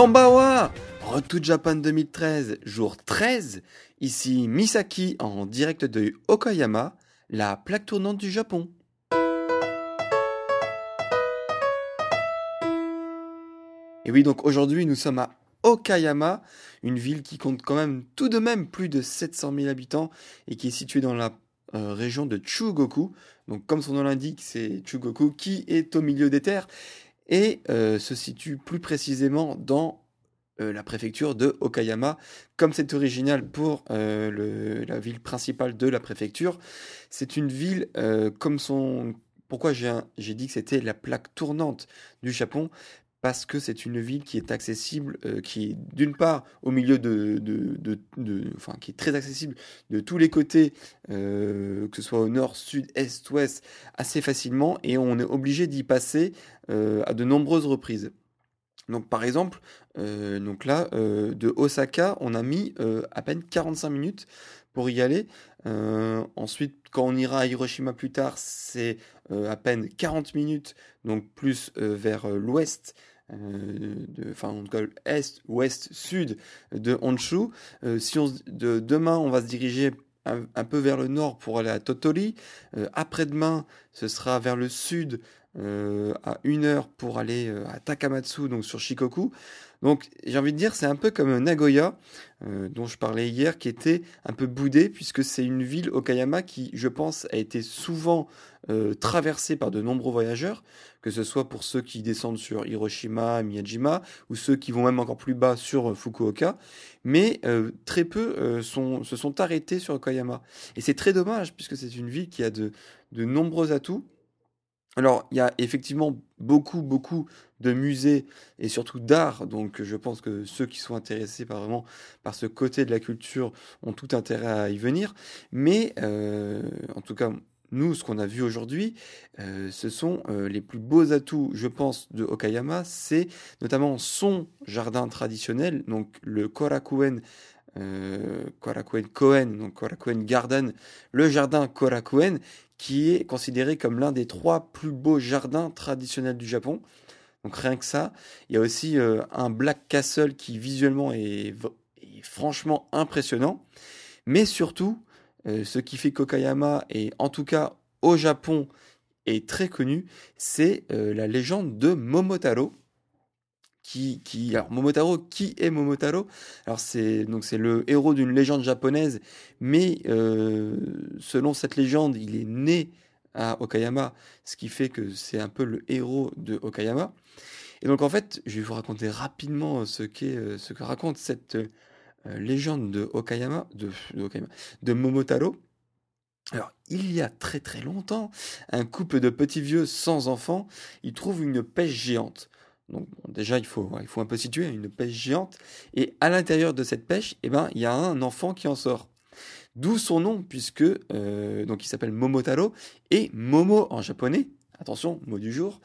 Kambawa Road to Japan 2013, jour 13. Ici Misaki en direct de Okayama, la plaque tournante du Japon. Et oui, donc aujourd'hui nous sommes à Okayama, une ville qui compte quand même tout de même plus de 700 000 habitants et qui est située dans la euh, région de Chugoku. Donc comme son nom l'indique, c'est Chugoku qui est au milieu des terres et euh, se situe plus précisément dans euh, la préfecture de Okayama. Comme c'est original pour euh, la ville principale de la préfecture, c'est une ville comme son... Pourquoi j'ai dit que c'était la plaque tournante du Japon? Parce que c'est une ville qui est accessible, euh, qui est d'une part au milieu de, enfin qui est très accessible de tous les côtés, euh, que ce soit au nord, sud, est, ouest, assez facilement, et on est obligé d'y passer euh, à de nombreuses reprises. Donc par exemple, donc là, de Osaka, on a mis à peine 45 minutes pour y aller. ensuite, quand on ira à Hiroshima plus tard, c'est à peine 40 minutes, donc plus vers l'ouest de, enfin en est, ouest, sud de Honshu. Euh, si on, de, demain, on va se diriger un, peu vers le nord pour aller à Totori. Euh, après-demain, ce sera vers le sud à une heure pour aller à Takamatsu, donc sur Shikoku. Donc j'ai envie de dire, c'est un peu comme Nagoya, dont je parlais hier, qui était un peu boudé, puisque c'est une ville, Okayama, qui, je pense, a été souvent traversée par de nombreux voyageurs que ce soit pour ceux qui descendent sur Hiroshima, Miyajima, ou ceux qui vont même encore plus bas sur euh, Fukuoka, mais euh, très peu euh, se sont arrêtés sur Okayama. Et c'est très dommage, puisque c'est une ville qui a de, nombreux atouts. Alors, il y a effectivement beaucoup, beaucoup de musées et surtout d'art. Donc, je pense que ceux qui sont intéressés par vraiment par ce côté de la culture ont tout intérêt à y venir. Mais, en tout cas, nous, ce qu'on a vu aujourd'hui, euh, ce sont euh, les plus beaux atouts, je pense, de Okayama. C'est notamment son jardin traditionnel, donc le Korakuen, euh, Korakuen Koen, donc Korakuen Garden, le jardin Korakuen, qui est considéré comme l'un des trois plus beaux jardins traditionnels du Japon. Donc rien que ça. Il y a aussi un Black Castle qui visuellement est franchement impressionnant. Mais surtout, euh, ce qui fait qu'Okayama est en tout cas au Japon est très connu, c'est euh, la légende de Momotaro. Qui, alors Momotaro, qui est Momotaro? Alors c'est donc c'est le héros d'une légende japonaise, mais euh, selon cette légende, il est né à Okayama, ce qui fait que c'est un peu le héros de Okayama. Et donc en fait, je vais vous raconter rapidement ce qu'est ce que raconte cette euh, légende de Okayama, de, de, Momotaro. Alors, il y a très très longtemps, un couple de petits vieux sans enfants, ils trouvent une pêche géante. Donc déjà, il faut, un peu situer une pêche géante. Et à l'intérieur de cette pêche, eh ben, il y a un enfant qui en sort. D'où son nom, puisque euh, donc il s'appelle Momotaro et Momo en japonais, Attention, mot du jour.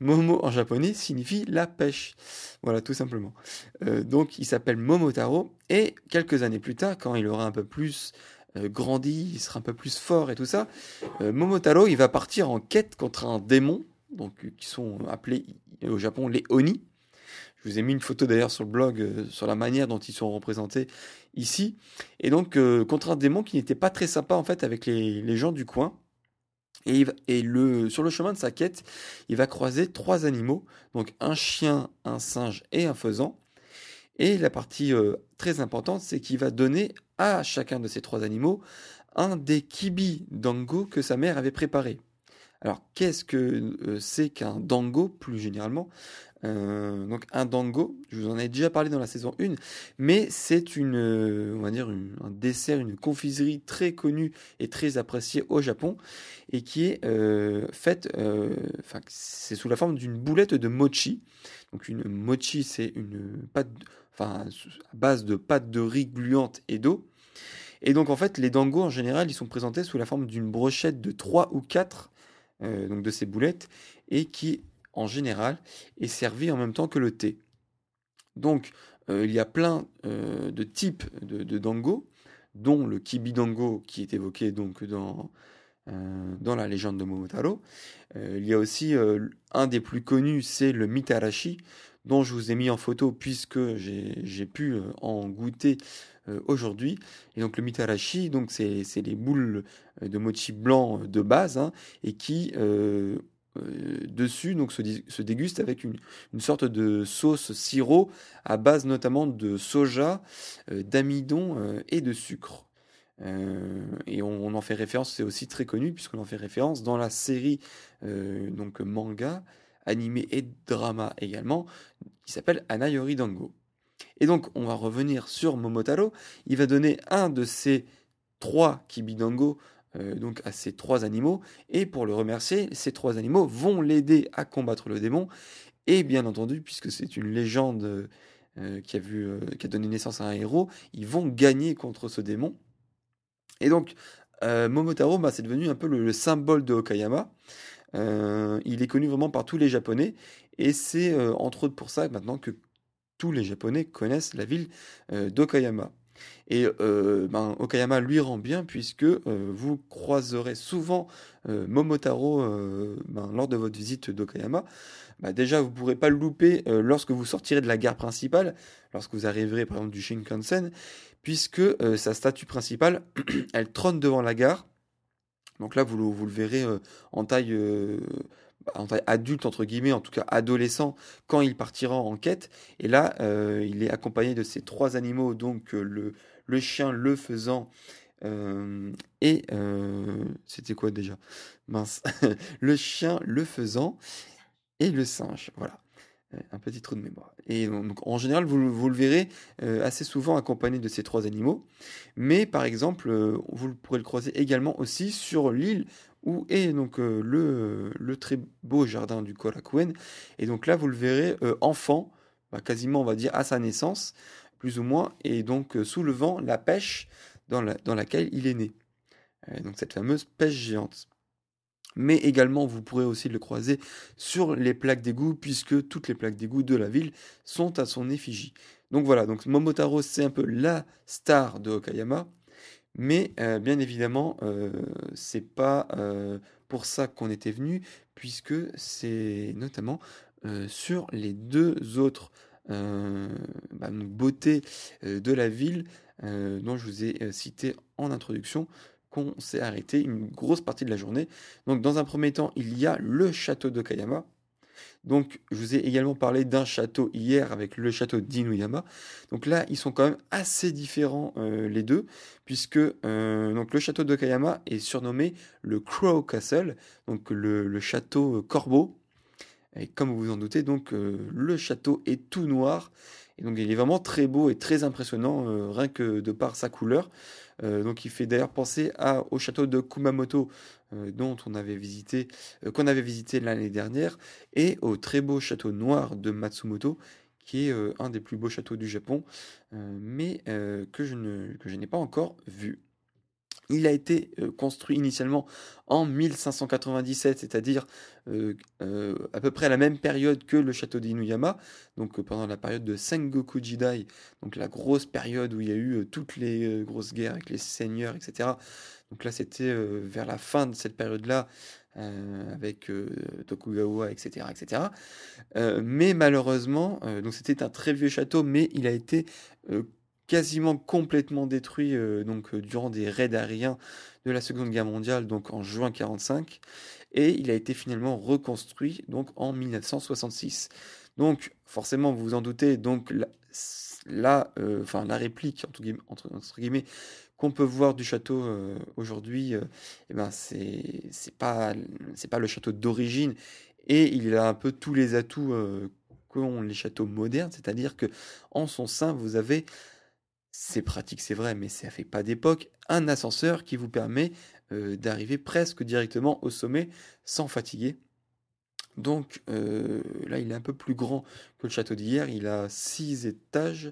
Momo en japonais signifie la pêche. Voilà, tout simplement. Euh, donc, il s'appelle Momotaro. Et quelques années plus tard, quand il aura un peu plus euh, grandi, il sera un peu plus fort et tout ça, Momotaro, il va partir en quête contre un démon, donc qui sont appelés au Japon les Oni. Je vous ai mis une photo d'ailleurs sur le blog sur la manière dont ils sont représentés ici. Et donc, contre un démon qui n'était pas très sympa en fait avec les gens du coin. Et, le, sur le chemin de sa quête, il va croiser trois animaux, donc un chien, un singe et un faisan. Et la partie euh, très importante, c'est qu'il va donner à chacun de ces trois animaux un des kibi dango que sa mère avait préparé. Alors, qu'est-ce que c'est qu'un dango plus généralement? Donc un dango, je vous en ai déjà parlé dans la saison 1, mais c'est une, on va dire un dessert, une confiserie très connue et très appréciée au Japon et qui est faite, enfin c'est sous la forme d'une boulette de mochi. Donc une mochi, c'est une pâte, enfin à base de pâte de riz gluante et d'eau. Et donc en fait, les dangos en général, ils sont présentés sous la forme d'une brochette de 3 ou 4 donc de ces boulettes et qui en général est servi en même temps que le thé. Donc euh, il y a plein euh, de types de, dango, dont le kibi dango qui est évoqué donc dans, euh, dans la légende de Momotaro. il y a aussi un des plus connus, c'est le mitarashi, dont je vous ai mis en photo puisque j'ai pu en goûter aujourd'hui. Et donc le mitarashi, donc c'est les boules de mochi blanc de base hein, et qui euh, dessus donc se, déguste avec une, sorte de sauce sirop à base notamment de soja, euh, d'amidon euh, et de sucre. et on, en fait référence, c'est aussi très connu puisqu'on en fait référence dans la série donc manga, animé et drama également, qui s'appelle Anayori Dango. Et donc on va revenir sur Momotaro. Il va donner un de ces trois kibidango euh, donc à ces trois animaux. Et pour le remercier, ces trois animaux vont l'aider à combattre le démon. Et bien entendu, puisque c'est une légende euh, qui, a vu, euh, qui a donné naissance à un héros, ils vont gagner contre ce démon. Et donc, Momotaro, bah, c'est devenu un peu le, symbole de Okayama. il est connu vraiment par tous les Japonais. Et c'est entre autres pour ça maintenant que tous les Japonais connaissent la ville d'Okayama. Et euh, ben, Okayama lui rend bien puisque euh, vous croiserez souvent euh, Momotaro ben, lors de votre visite d'Okayama. Bah, déjà, vous ne pourrez pas le louper lorsque vous sortirez de la gare principale, lorsque vous arriverez par exemple du Shinkansen, puisque sa statue principale, elle trône devant la gare. Donc là, vous, vous le verrez en taille adulte entre guillemets, en tout cas adolescent, quand il partira en quête. Et là, euh, il est accompagné de ces trois animaux, donc euh, le, le chien, le faisan euh, et c'était quoi déjà? Mince, le chien, le faisan et le singe. Voilà. Un petit trou de mémoire. Et donc, en général, vous, vous le verrez assez souvent accompagné de ces trois animaux. Mais par exemple, vous pourrez le croiser également aussi sur l'île où est donc euh, le, le, très beau jardin du Korakuen. Et donc là, vous le verrez euh, enfant, bah, quasiment on va dire à sa naissance, plus ou moins, et donc euh, soulevant la pêche dans laquelle il est né. donc cette fameuse pêche géante. Mais également, vous pourrez aussi le croiser sur les plaques d'égout, puisque toutes les plaques d'égout de la ville sont à son effigie. Donc voilà, donc Momotaro, c'est un peu la star de Okayama. Mais bien évidemment, euh, c'est pas pour ça qu'on était venu, puisque c'est notamment sur les deux autres bah, beautés de la ville dont je vous ai cité en introduction qu'on s'est arrêté une grosse partie de la journée. Donc dans un premier temps, il y a le château de Kayama, donc, je vous ai également parlé d'un château hier avec le château d'Inuyama. Donc là, ils sont quand même assez différents euh, les deux, puisque euh, donc le château de Kayama est surnommé le Crow Castle, donc le, château euh, corbeau. Et comme vous vous en doutez, donc le château est tout noir. Et donc il est vraiment très beau et très impressionnant, rien que de par sa couleur. donc il fait d'ailleurs penser au château de Kumamoto euh, dont on avait visité, euh, qu'on avait visité l'année dernière, et au très beau château noir de Matsumoto, qui est euh, un des plus beaux châteaux du Japon, mais que je n'ai pas encore vu. Il a été construit initialement en 1597, c'est-à-dire à peu près à la même période que le château d'Inuyama, donc pendant la période de Sengoku Jidai, donc la grosse période où il y a eu toutes les grosses guerres avec les seigneurs, etc. Donc là, c'était euh, vers la fin de cette période-là, euh, avec euh, Tokugawa, etc. etc. mais malheureusement, donc c'était un très vieux château, mais il a été quasiment complètement détruit donc, durant des raids aériens de la Seconde Guerre mondiale, donc en juin 1945, et il a été finalement reconstruit donc en 1966. Donc forcément, vous vous en doutez, donc la, la réplique entre guillemets qu'on peut voir du château aujourd'hui, eh ben c'est pas le château d'origine et il a un peu tous les atouts qu'ont les châteaux modernes, c'est-à-dire que en son sein vous avez c'est pratique, c'est vrai, mais ça fait pas d'époque. Un ascenseur qui vous permet euh, d'arriver presque directement au sommet sans fatiguer. Donc euh, là, il est un peu plus grand que le château d'hier. Il a six étages,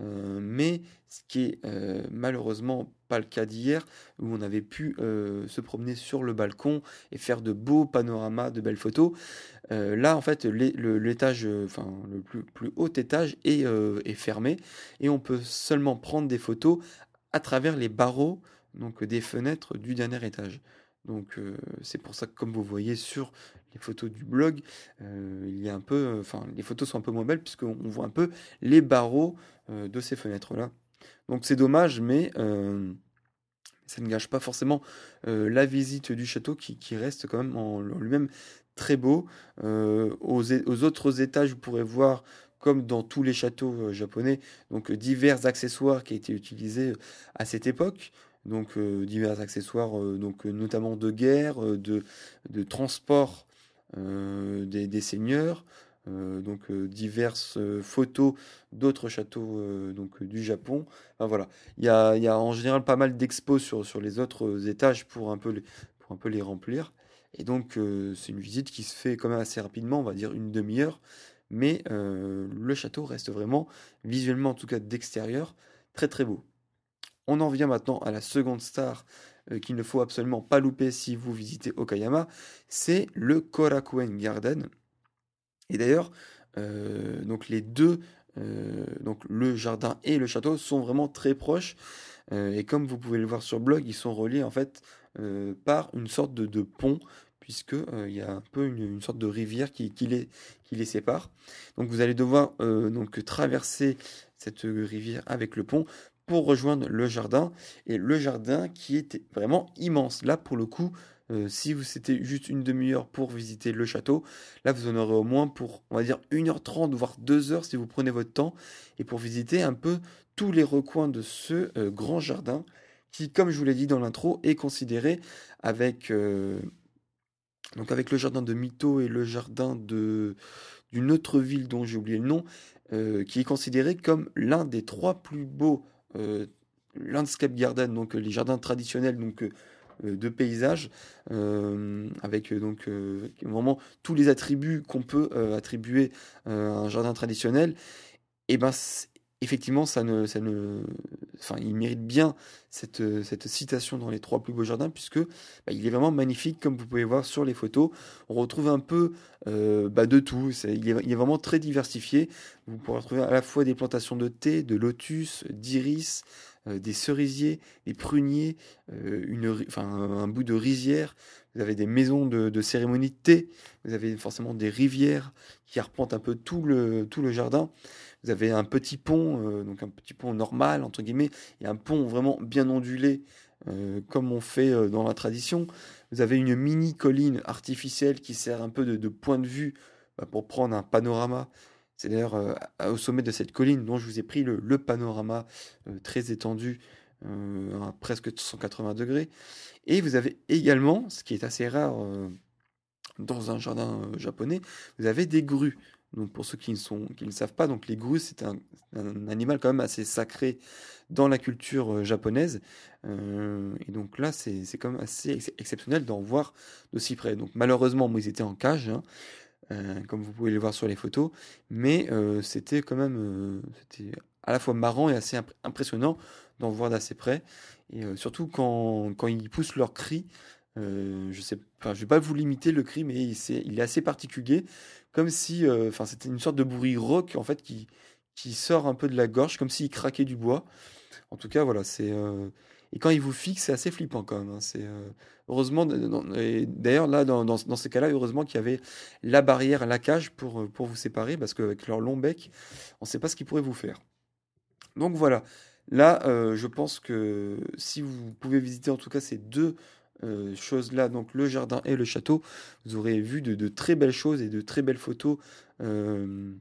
euh, mais ce qui est malheureusement pas le cas d'hier, où on avait pu se promener sur le balcon et faire de beaux panoramas, de belles photos. là, en fait, l'étage, enfin le plus, plus, haut étage est, est, fermé et on peut seulement prendre des photos à travers les barreaux donc des fenêtres du dernier étage. Donc c'est pour ça que comme vous voyez sur les photos du blog, il y a un peu, enfin les photos sont un peu moins belles puisqu'on voit un peu les barreaux de ces fenêtres là. Donc c'est dommage, mais ça ne gâche pas forcément la visite du château qui, reste quand même en, lui-même très beau. Aux, aux, autres étages, vous pourrez voir comme dans tous les châteaux japonais, donc divers accessoires qui étaient utilisés à cette époque donc divers accessoires, notamment de guerre, de, transport des, seigneurs, donc diverses photos d'autres châteaux donc du Japon. voilà, il y a, y en général pas mal d'expos sur, les autres étages pour un peu les, pour un peu les remplir. Et donc c'est une visite qui se fait quand même assez rapidement, on va dire une demi-heure. Mais le château reste vraiment, visuellement en tout cas d'extérieur, très très beau. On en vient maintenant à la seconde star euh, qu'il ne faut absolument pas louper si vous visitez Okayama, c'est le Korakuen Garden. Et d'ailleurs, euh, donc les deux, euh, donc le jardin et le château sont vraiment très proches. et comme vous pouvez le voir sur blog, ils sont reliés en fait par une sorte de, pont puisque il y a un peu une, sorte de rivière qui, les, qui, les, sépare. Donc vous allez devoir donc traverser cette rivière avec le pont pour rejoindre le jardin. Et le jardin qui était vraiment immense. Là, pour le coup, euh, si vous c'était juste une demi-heure pour visiter le château, là vous en aurez au moins pour, on va dire, 1h30, voire 2h si vous prenez votre temps, et pour visiter un peu tous les recoins de ce euh, grand jardin, qui, comme je vous l'ai dit dans l'intro, est considéré avec, euh, le jardin de Mito et le jardin d'une autre ville dont j'ai oublié le nom, qui est considéré comme l'un des trois plus beaux landscape garden, donc les jardins traditionnels donc de paysages, avec donc vraiment tous les attributs qu'on peut attribuer à un jardin traditionnel. Et ben effectivement, ça ne, ça ne, enfin, il mérite bien cette, cette citation dans les trois plus beaux jardins, puisque bah, il est vraiment magnifique, comme vous pouvez voir sur les photos. On retrouve un peu euh, bah, de tout. il, est, vraiment très diversifié. Vous pourrez retrouver à la fois des plantations de thé, de lotus, d'iris, euh, des cerisiers, des pruniers, euh, un, bout de rizière. Vous avez des maisons de, cérémonie de thé. Vous avez forcément des rivières qui arpentent un peu tout le, tout le jardin. Vous avez un petit pont, euh, donc un petit pont normal, entre guillemets, et un pont vraiment bien ondulé, comme on fait dans la tradition. Vous avez une mini colline artificielle qui sert un peu de, point de vue bah, pour prendre un panorama. C'est d'ailleurs au sommet de cette colline dont je vous ai pris le, panorama très étendu à presque 180 degrés. Et vous avez également, ce qui est assez rare dans un jardin japonais, vous avez des grues. Donc pour ceux qui ne, sont, qui savent pas, les grues, c'est un, animal quand même assez sacré dans la culture euh, japonaise. Euh, et donc là, c'est quand même assez exceptionnel d'en voir d'aussi près. Donc malheureusement, moi, ils étaient en cage, hein, euh, comme vous pouvez le voir sur les photos. Mais c'était quand même c'était à la fois marrant et assez impressionnant d'en voir d'assez près. Et surtout quand, quand ils poussent leurs cris. je sais, enfin, je vais pas vous limiter le cri, mais il est assez particulier comme si, euh, c'était une sorte de bruit rock en fait qui, qui sort un peu de la gorge, comme s'il craquait du bois. En tout cas, voilà, c'est euh, et quand il vous fixe, c'est assez flippant quand même. Hein. C'est euh, heureusement, d'ailleurs là, dans, ces cas-là, heureusement qu'il y avait la barrière, la cage pour pour vous séparer, parce qu'avec leur long bec, on ne sait pas ce qu'ils pourraient vous faire. Donc voilà. Là, je pense que si vous pouvez visiter en tout cas ces deux euh, choses-là, donc le jardin et le château, vous aurez vu de, très belles choses et de très belles photos euh,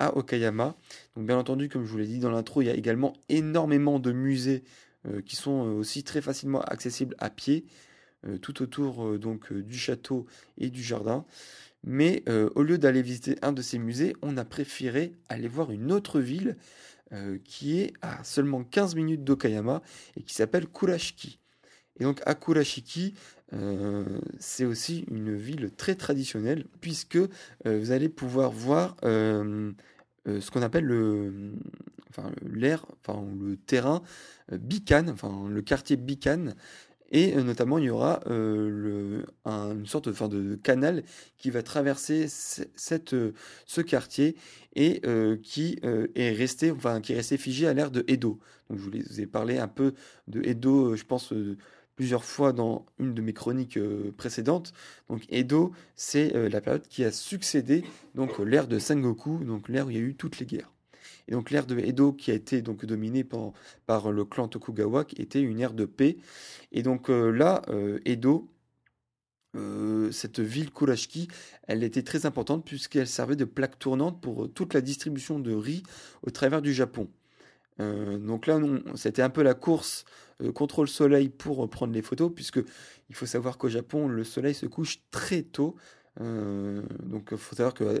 à Okayama. Donc bien entendu, comme je vous l'ai dit dans l'intro, il y a également énormément de musées qui sont aussi très facilement accessibles à pied, tout autour donc du château et du jardin. Mais au lieu d'aller visiter un de ces musées, on a préféré aller voir une autre ville qui est à seulement 15 minutes d'Okayama et qui s'appelle Kurashiki. Et donc à Kurashiki, c'est aussi une ville très traditionnelle puisque vous allez pouvoir voir ce qu'on appelle le, enfin, l'air, enfin, le terrain Bikan, enfin, le quartier Bikan. Et notamment, il y aura le, une sorte de, de, canal qui va traverser cette, ce quartier et qui est resté, enfin, qui est resté figé à l'ère de Edo. Donc, je vous ai parlé un peu de Edo, je pense, plusieurs fois dans une de mes chroniques euh, précédentes. Donc Edo, c'est euh, la période qui a succédé donc l'ère de Sengoku, donc l'ère où il y a eu toutes les guerres. Et donc l'ère de Edo qui a été donc dominée par, le clan Tokugawa, qui était une ère de paix. Et donc euh, là, Edo, cette ville Kurashiki, elle était très importante puisqu'elle servait de plaque tournante pour toute la distribution de riz au travers du Japon. Donc là, c'était un peu la course euh, contrôle soleil pour prendre les photos, puisque il faut savoir qu'au Japon, le soleil se couche très tôt. Euh, donc il faut savoir que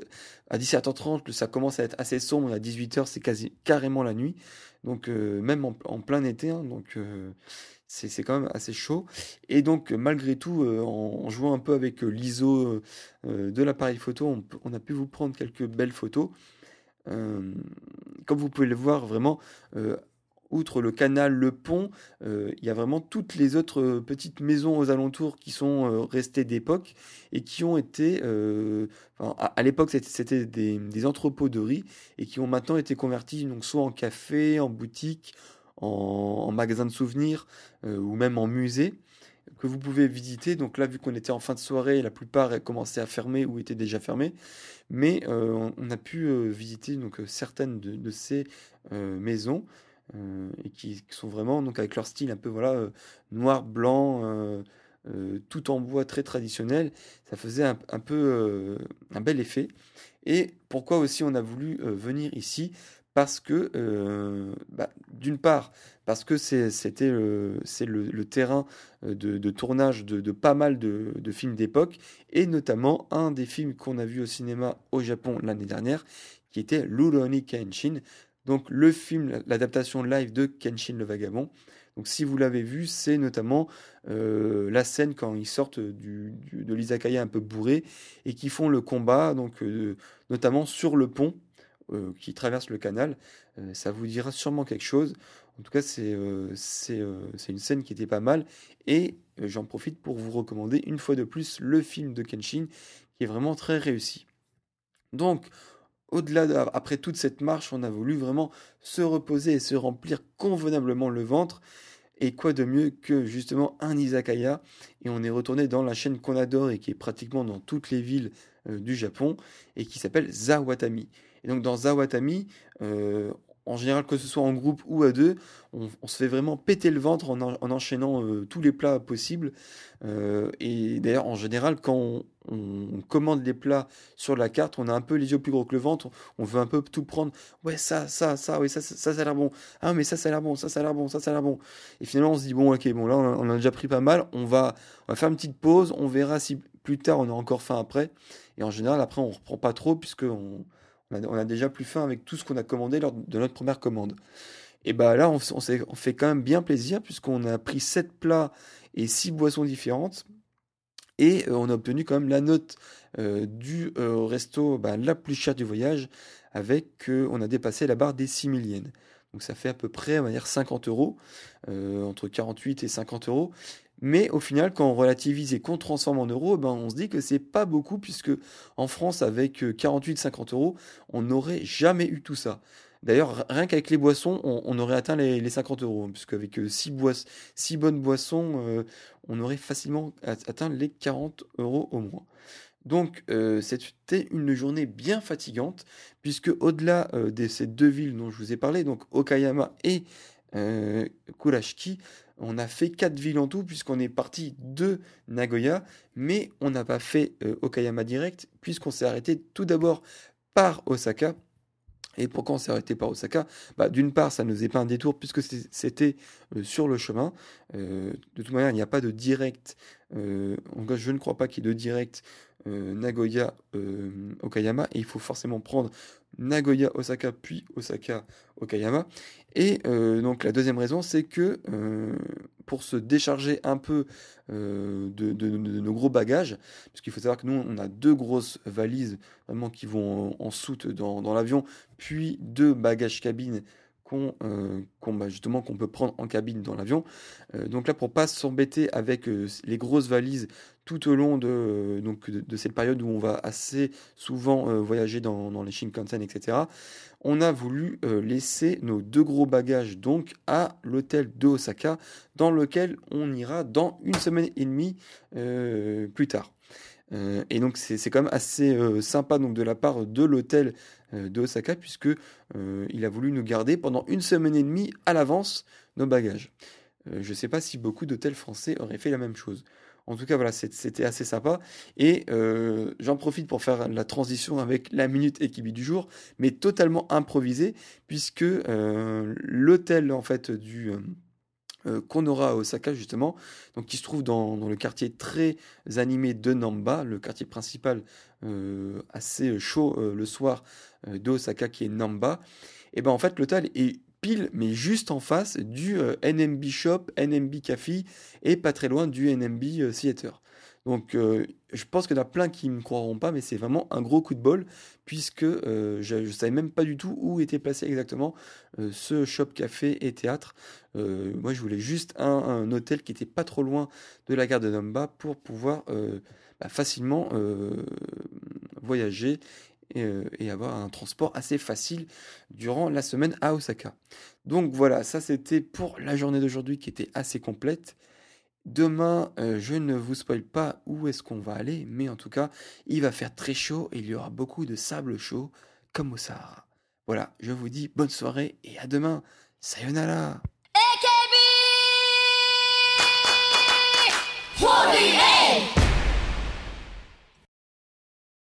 à 17h30 ça commence à être assez sombre, à 18h c'est quasi carrément la nuit, donc euh, même en, plein été, hein, donc c'est quand même assez chaud. Et donc malgré tout, en, jouant un peu avec l'ISO de l'appareil photo, on, a pu vous prendre quelques belles photos. Comme vous pouvez le voir, vraiment outre le canal, le pont, euh, il y a vraiment toutes les autres euh, petites maisons aux alentours qui sont euh, restées d'époque et qui ont été, à, l'époque c'était des, entrepôts de riz et qui ont maintenant été convertis donc soit en café, en boutique, en, en magasin de souvenirs ou même en musée que vous pouvez visiter. Donc là, vu qu'on était en fin de soirée, la plupart commençaient à fermer ou étaient déjà fermés. Mais on a pu visiter donc certaines de ces maisons. Euh, et qui, sont vraiment donc avec leur style un peu voilà euh, noir blanc euh, tout en bois très traditionnel ça faisait un, peu un bel effet et pourquoi aussi on a voulu venir ici? Parce que bah, d'une part parce que c'était le, terrain de, tournage de, pas mal de, films d'époque et notamment un des films qu'on a vu au cinéma au Japon l'année dernière qui était Rurouni Kenshin donc le film, l'adaptation live de Kenshin le Vagabond. Donc si vous l'avez vu, c'est notamment euh, la scène quand ils sortent du, de l'izakaya un peu bourré et qui font le combat, donc euh, notamment sur le pont euh, qui traverse le canal. ça vous dira sûrement quelque chose. En tout cas, c'est c'est une scène qui était pas mal. Et j'en profite pour vous recommander une fois de plus le film de Kenshin qui est vraiment très réussi. Donc, au-delà, après toute cette marche, on a voulu vraiment se reposer et se remplir convenablement le ventre. Et quoi de mieux que justement un izakaya? Et on est retourné dans la chaîne qu'on adore et qui est pratiquement dans toutes les villes euh, du Japon et qui s'appelle Zawatami. Et donc dans Zawatami, euh, en général, que ce soit en groupe ou à deux, on, se fait vraiment péter le ventre en, enchaînant euh, tous les plats possibles. Euh, et d'ailleurs, en général, quand on, commande les plats sur la carte, on a un peu les yeux plus gros que le ventre, on veut un peu tout prendre. Ouais, ça, ça, ça, oui, ça, ça, ça, a l'air bon. Ah, mais ça, ça a l'air bon, ça, ça a l'air bon, ça, ça a l'air bon. Et finalement, on se dit, bon, ok, bon, là, on a, déjà pris pas mal, on va, on va faire une petite pause, on verra si plus tard on a encore faim après. Et en général, après, on reprend pas trop, puisque on on a, déjà plus faim avec tout ce qu'on a commandé lors de notre première commande. Et bah là, on, fait quand même bien plaisir puisqu'on a pris 7 plats et 6 boissons différentes. Et euh, on a obtenu quand même la note euh, du euh, resto bah, la plus chère du voyage avec, on a dépassé la barre des 6 000 yens. Donc ça fait à peu près, on va dire, 50 euros, entre 48 et 50 euros. Mais au final, quand on relativise et qu'on transforme en euros, ben on se dit que c'est pas beaucoup, puisque en France, avec 48-50 euh, euros, on n'aurait jamais eu tout ça. D'ailleurs, rien qu'avec les boissons, on, aurait atteint les, 50 euros, puisque avec 6 euh, bonnes boissons, euh, on aurait facilement atteint les 40 euros au moins. Donc, c'était une journée bien fatigante, puisque au-delà de ces deux villes dont je vous ai parlé, donc Okayama et Kurashiki, on a fait quatre villes en tout, puisqu'on est parti de Nagoya, mais on n'a pas fait euh, Okayama direct, puisqu'on s'est arrêté tout d'abord par Osaka, Et pourquoi on s'est arrêté par Osaka? Bah, D'une part, ça ne faisait pas un détour puisque c'était euh, sur le chemin. Euh, de toute manière, il n'y a pas de direct. En je ne crois pas qu'il y ait de direct Nagoya Okayama. Et il faut forcément prendre Nagoya Osaka puis Osaka Okayama. Et donc la deuxième raison, c'est que pour se décharger un peu euh, de, nos gros bagages, parce qu'il faut savoir que nous, on a deux grosses valises vraiment qui vont en, soute dans, l'avion, puis deux bagages cabines qu'on euh, bah, justement qu'on peut prendre en cabine dans l'avion. Euh, donc là, pour pas s'embêter avec les grosses valises tout au long de, donc, de, cette période où on va assez souvent voyager dans, dans, les Shinkansen, etc., on a voulu euh, laisser nos deux gros bagages donc à l'hôtel de Osaka, dans lequel on ira dans une semaine et demie euh, plus tard. Euh, et donc c'est quand même assez sympa donc de la part de l'hôtel de Osaka puisque il a voulu nous garder pendant une semaine et demie à l'avance nos bagages. je ne sais pas si beaucoup d'hôtels français auraient fait la même chose. En tout cas, voilà, c'était assez sympa. Et euh, j'en profite pour faire la transition avec la minute équipe du jour, mais totalement improvisée, puisque euh, l'hôtel en fait du euh, qu'on aura à Osaka justement, donc qui se trouve dans, le quartier très animé de Namba, le quartier principal assez chaud le soir de Osaka qui est Namba. Et ben en fait l'hôtel est pile, mais juste en face du euh, NMB Shop, NMB Café et pas très loin du NMB euh, Theater. Donc euh, je pense qu'il y en a plein qui ne me croiront pas, mais c'est vraiment un gros coup de bol, puisque je ne savais même pas du tout où était placé exactement ce shop café et théâtre. moi je voulais juste un, hôtel qui était pas trop loin de la gare de Namba pour pouvoir bah, facilement voyager euh, et, avoir un transport assez facile durant la semaine à Osaka. Donc voilà, ça c'était pour la journée d'aujourd'hui qui était assez complète. Demain, euh, je ne vous spoil pas où est-ce qu'on va aller, mais en tout cas, il va faire très chaud et il y aura beaucoup de sable chaud comme au Sahara. Voilà, je vous dis bonne soirée et à demain. Sayonara.